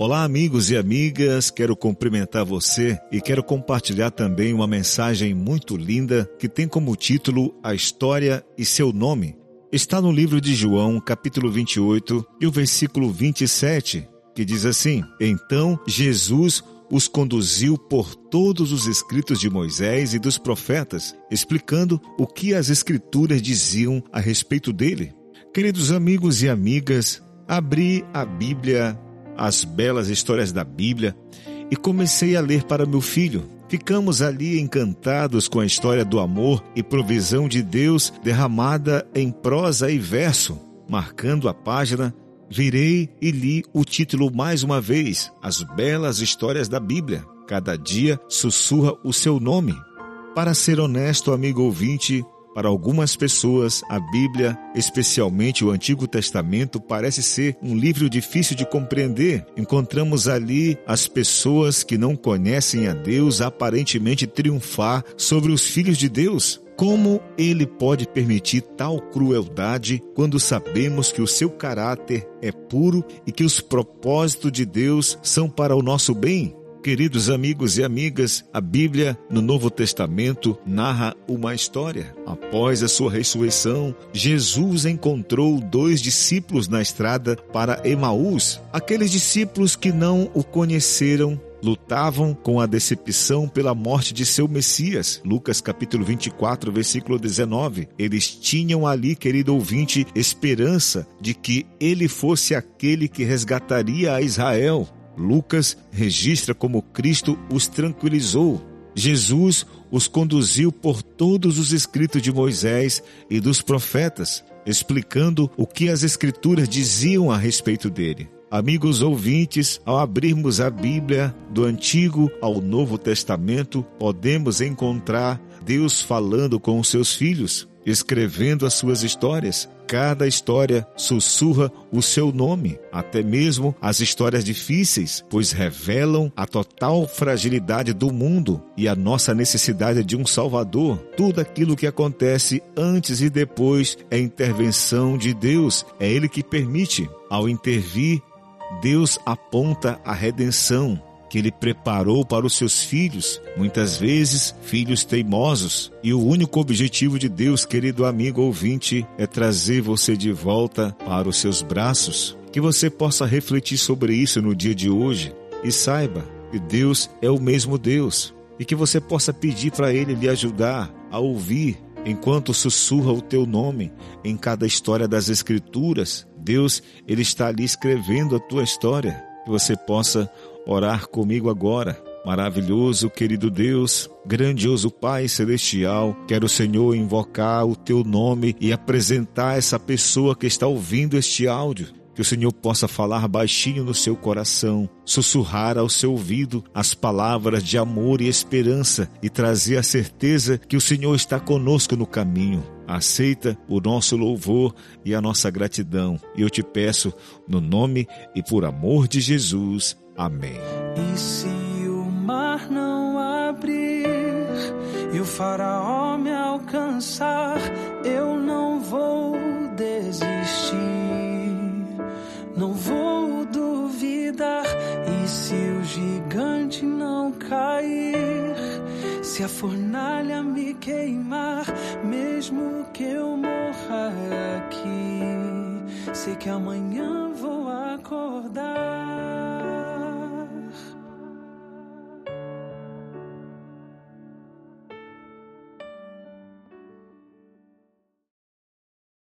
Olá, amigos e amigas, quero cumprimentar você e quero compartilhar também uma mensagem muito linda que tem como título A História e Seu Nome. Está no livro de João, capítulo 28, e o versículo 27, que diz assim: Então Jesus os conduziu por todos os escritos de Moisés e dos profetas, explicando o que as escrituras diziam a respeito dele. Queridos amigos e amigas, abri a Bíblia, as belas histórias da Bíblia, e comecei a ler para meu filho. Ficamos ali encantados com a história do amor e provisão de Deus derramada em prosa e verso. Marcando a página, virei e li o título mais uma vez: As Belas Histórias da Bíblia. Cada dia sussurra o seu nome. Para ser honesto, amigo ouvinte, para algumas pessoas, a Bíblia, especialmente o Antigo Testamento, parece ser um livro difícil de compreender. Encontramos ali as pessoas que não conhecem a Deus aparentemente triunfar sobre os filhos de Deus. Como ele pode permitir tal crueldade quando sabemos que o seu caráter é puro e que os propósitos de Deus são para o nosso bem? Queridos amigos e amigas, a Bíblia no Novo Testamento narra uma história. Após a sua ressurreição, Jesus encontrou dois discípulos na estrada para Emaús. Aqueles discípulos que não o conheceram lutavam com a decepção pela morte de seu Messias. Lucas capítulo 24, versículo 19. Eles tinham ali, querido ouvinte, esperança de que ele fosse aquele que resgataria a Israel. Lucas registra como Cristo os tranquilizou. Jesus os conduziu por todos os escritos de Moisés e dos profetas, explicando o que as Escrituras diziam a respeito dele. Amigos ouvintes, ao abrirmos a Bíblia do Antigo ao Novo Testamento, podemos encontrar Deus falando com os seus filhos, escrevendo as suas histórias, Cada história sussurra o seu nome, até mesmo as histórias difíceis, pois revelam a total fragilidade do mundo e a nossa necessidade de um Salvador. Tudo aquilo que acontece antes e depois é intervenção de Deus, é Ele que permite. Ao intervir, Deus aponta a redenção, que ele preparou para os seus filhos, muitas vezes filhos teimosos. E o único objetivo de Deus, querido amigo ouvinte, é trazer você de volta para os seus braços. Que você possa refletir sobre isso no dia de hoje e saiba que Deus é o mesmo Deus e que você possa pedir para Ele lhe ajudar a ouvir enquanto sussurra o teu nome em cada história das Escrituras. Deus, Ele está ali escrevendo a tua história. Que você possa orar comigo agora. Maravilhoso, querido Deus, grandioso Pai celestial, quero, Senhor, invocar o teu nome e apresentar essa pessoa que está ouvindo este áudio. Que o Senhor possa falar baixinho no seu coração, sussurrar ao seu ouvido as palavras de amor e esperança e trazer a certeza que o Senhor está conosco no caminho. Aceita o nosso louvor e a nossa gratidão. E eu te peço, no nome e por amor de Jesus. Amém. E se o mar não abrir e o faraó me alcançar, eu não vou desistir, não vou duvidar. E se o gigante não cair, se a fornalha me queimar, mesmo que eu morra aqui, sei que amanhã vou acordar